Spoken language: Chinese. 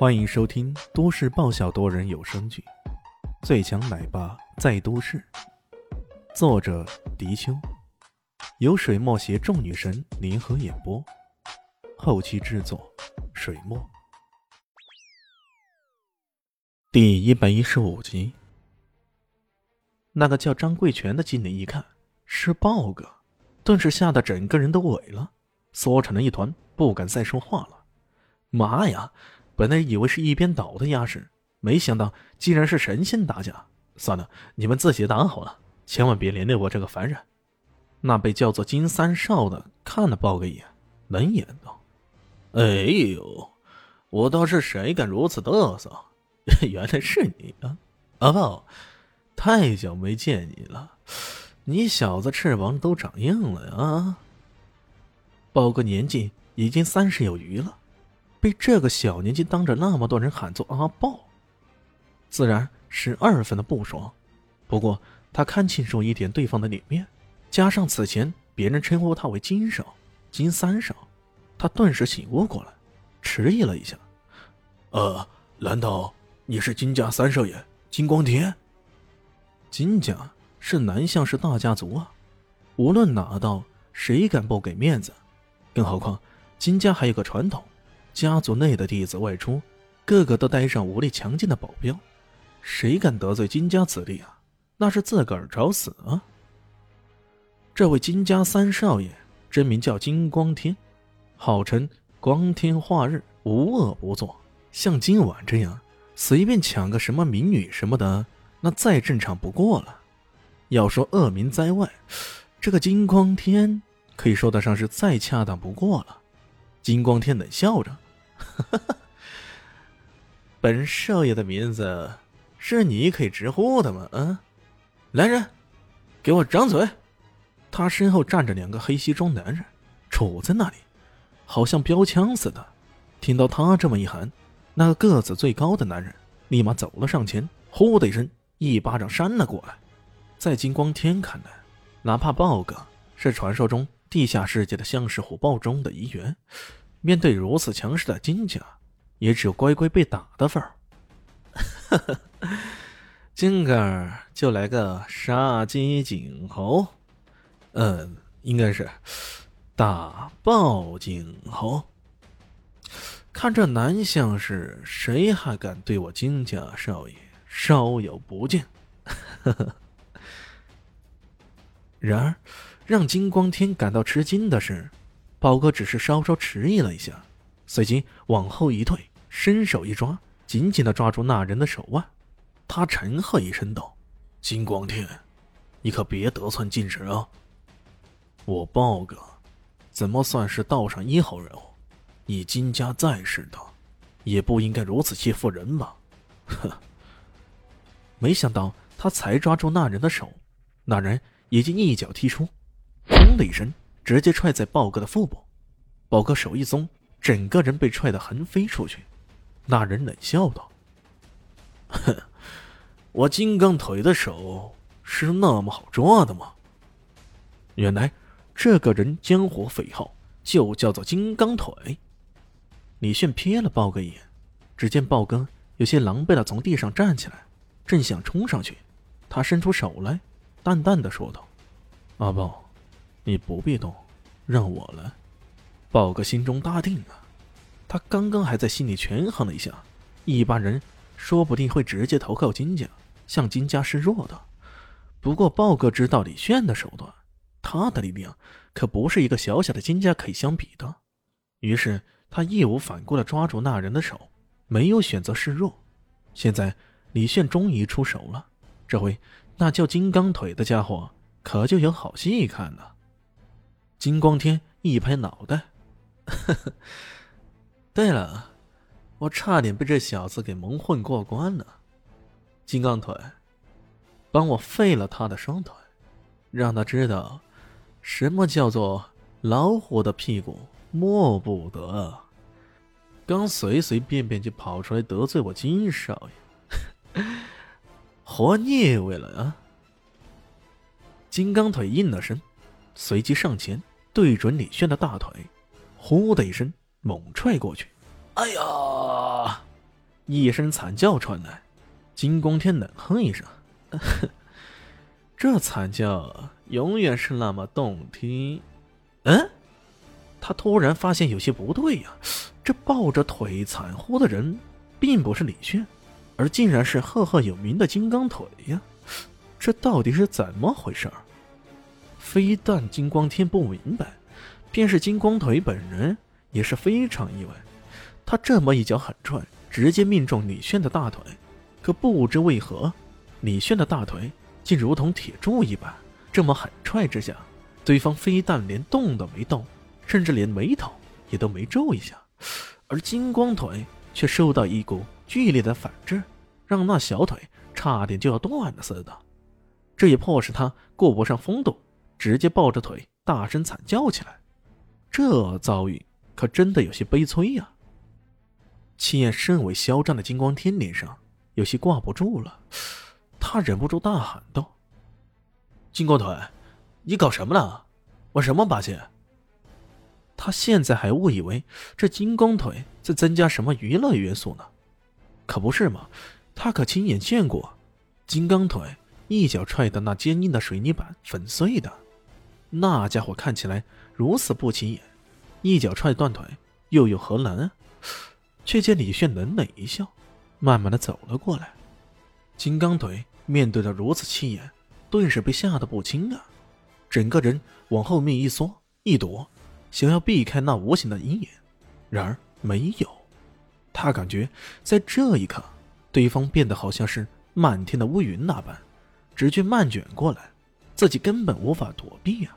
欢迎收听都市爆笑多人有声剧《最强奶爸在都市》，作者：迪秋，由水墨携众女神联合演播，后期制作：水墨。第一百一十五集，那个叫张贵全的经理一看是豹哥，顿时吓得整个人都萎了，缩成了一团，不敢再说话了。妈呀！本来以为是一边倒的压制，没想到竟然是神仙打架。算了，你们自己打好了，千万别连累我这个凡人。那被叫做金三少的看了豹哥一眼，冷眼道：“哎呦，我倒是谁敢如此嘚瑟？原来是你啊！阿豹，太久没见你了，你小子翅膀都长硬了呀！”豹哥年纪已经三十有余了。被这个小年纪当着那么多人喊作阿豹，自然是二分的不爽。不过他看清楚一点对方的脸面，加上此前别人称呼他为金少、金三少，他顿时醒悟过来，迟疑了一下：“呃，难道你是金家三少爷金光天？金家是南向氏大家族啊，无论哪道谁敢不给面子？更何况金家还有个传统。”家族内的弟子外出，个个都带上武力强劲的保镖，谁敢得罪金家子弟啊？那是自个儿找死啊！这位金家三少爷真名叫金光天，号称光天化日，无恶不作。像今晚这样随便抢个什么民女什么的，那再正常不过了。要说恶名在外，这个金光天可以说得上是再恰当不过了。金光天冷笑着：“ 本少爷的名字是你可以直呼的吗？”啊，来人，给我掌嘴！他身后站着两个黑西装男人，杵在那里，好像标枪似的。听到他这么一喊，那个个子最高的男人立马走了上前，呼的一声，一巴掌扇了过来。在金光天看来，哪怕豹哥是传说中……地下世界的相氏虎豹中的一员，面对如此强势的金家，也只有乖乖被打的份儿。金儿就来个杀鸡儆猴，嗯，应该是打爆儆猴。看这南相氏，谁还敢对我金家少爷稍有不敬？然而。让金光天感到吃惊的是，宝哥只是稍稍迟疑了一下，随即往后一退，伸手一抓，紧紧的抓住那人的手腕。他沉喝一声道：“金光天，你可别得寸进尺啊！我豹哥怎么算是道上一号人物？你金家在世的，也不应该如此欺负人吧？”哼！没想到他才抓住那人的手，那人已经一脚踢出。砰的一声，直接踹在豹哥的腹部。豹哥手一松，整个人被踹得横飞出去。那人冷笑道：“哼，我金刚腿的手是那么好抓的吗？”原来这个人江湖匪号就叫做金刚腿。李炫瞥了豹哥一眼，只见豹哥有些狼狈的从地上站起来，正想冲上去。他伸出手来，淡淡的说道：“阿豹。”你不必动，让我来。豹哥心中大定啊，他刚刚还在心里权衡了一下，一般人说不定会直接投靠金家，向金家示弱的。不过豹哥知道李炫的手段，他的力量可不是一个小小的金家可以相比的。于是他义无反顾地抓住那人的手，没有选择示弱。现在李炫终于出手了，这回那叫金刚腿的家伙可就有好戏看了。金光天一拍脑袋，对了，我差点被这小子给蒙混过关了。金刚腿，帮我废了他的双腿，让他知道什么叫做老虎的屁股摸不得。刚随随便便就跑出来得罪我金少爷，活腻味了啊！金刚腿应了声，随即上前。对准李炫的大腿，呼的一声猛踹过去。哎呀！一声惨叫传来，金光天冷哼一声：“ 这惨叫永远是那么动听。”嗯，他突然发现有些不对呀，这抱着腿惨呼的人并不是李炫，而竟然是赫赫有名的金刚腿呀！这到底是怎么回事儿？非但金光天不明白，便是金光腿本人也是非常意外。他这么一脚狠踹，直接命中李炫的大腿，可不知为何，李炫的大腿竟如同铁柱一般，这么狠踹之下，对方非但连动都没动，甚至连眉头也都没皱一下，而金光腿却受到一股剧烈的反制，让那小腿差点就要断了似的。这也迫使他顾不上风度，直接抱着腿大声惨叫起来。这遭遇可真的有些悲催呀！气焰甚为嚣张的金光天脸上有些挂不住了，他忍不住大喊道：“金光腿，你搞什么呢？玩什么把戏？”他现在还误以为这金光腿在增加什么娱乐元素呢，可不是嘛？他可亲眼见过金刚腿一脚踹的那坚硬的水泥板粉碎的，那家伙看起来如此不起眼，一脚踹断腿又有何难啊？却见李炫冷冷一笑，慢慢的走了过来。金刚腿面对着如此气焰，顿时被吓得不轻啊，整个人往后面一缩一躲，想要避开那无形的阴影，然而没有。他感觉在这一刻，对方变得好像是漫天的乌云那般，直觉漫卷过来，自己根本无法躲避啊。